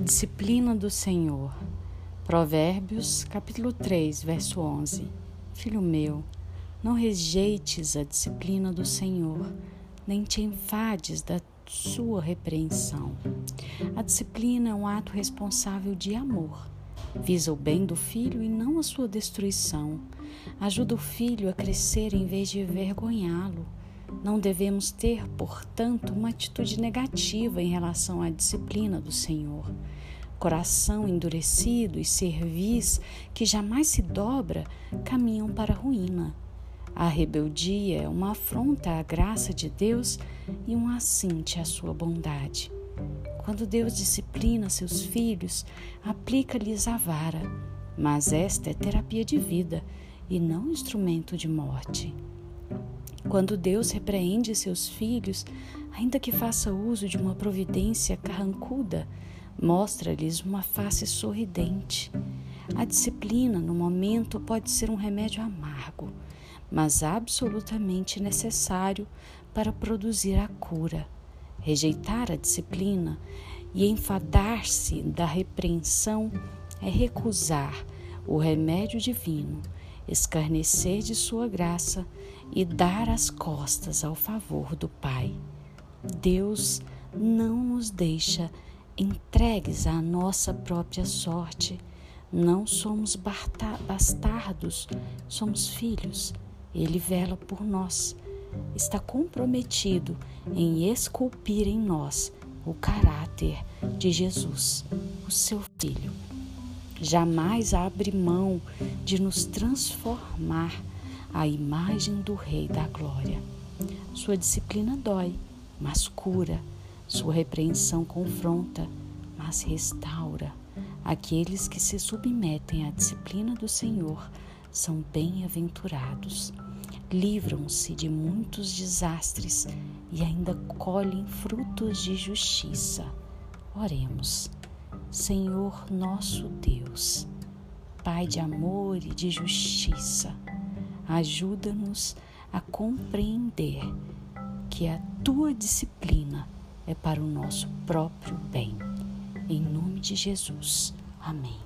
disciplina do Senhor. Provérbios, capítulo 3, verso 11. Filho meu, não rejeites a disciplina do Senhor, nem te enfades da sua repreensão. A disciplina é um ato responsável de amor. Visa o bem do filho e não a sua destruição. Ajuda o filho a crescer em vez de envergonhá-lo. Não devemos ter, portanto, uma atitude negativa em relação à disciplina do Senhor. Coração endurecido e cerviz que jamais se dobra caminham para a ruína. A rebeldia é uma afronta à graça de Deus e um assinte à sua bondade. Quando Deus disciplina seus filhos, aplica-lhes a vara, mas esta é terapia de vida e não instrumento de morte. Quando Deus repreende seus filhos, ainda que faça uso de uma providência carrancuda, mostra-lhes uma face sorridente. A disciplina, no momento, pode ser um remédio amargo, mas absolutamente necessário para produzir a cura. Rejeitar a disciplina e enfadar-se da repreensão é recusar o remédio divino escarnecer de sua graça e dar as costas ao favor do Pai. Deus não nos deixa entregues à nossa própria sorte. Não somos bastardos, somos filhos. Ele vela por nós. Está comprometido em esculpir em nós o caráter de Jesus, o seu Filho jamais abre mão de nos transformar à imagem do Rei da Glória. Sua disciplina dói, mas cura. Sua repreensão confronta, mas restaura. Aqueles que se submetem à disciplina do Senhor são bem-aventurados. Livram-se de muitos desastres e ainda colhem frutos de justiça. Oremos. Senhor nosso Deus, Pai de amor e de justiça, ajuda-nos a compreender que a tua disciplina é para o nosso próprio bem. Em nome de Jesus. Amém.